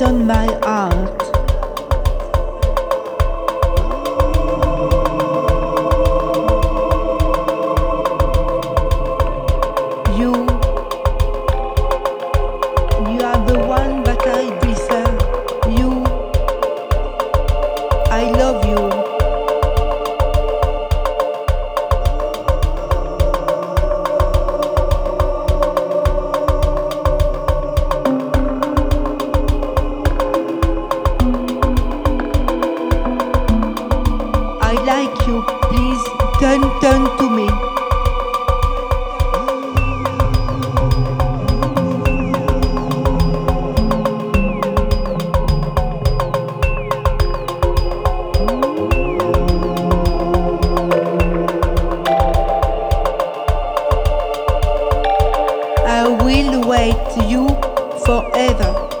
on my heart. Turn, turn to me. I will wait you forever.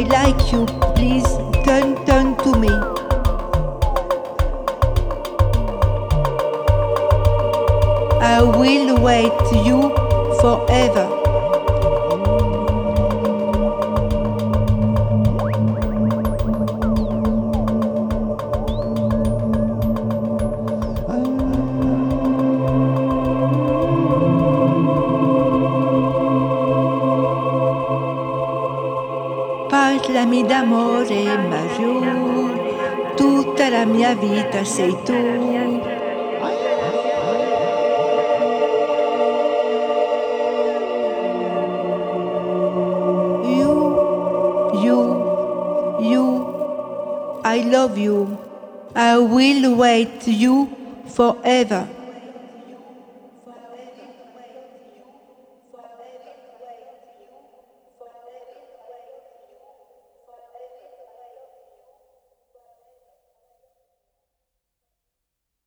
I like you. Please turn, turn to me. I will wait you forever. Parlami d'amore, ma giù, tutta la mia vita sei tu. You, you, you, I love you. I will wait you forever.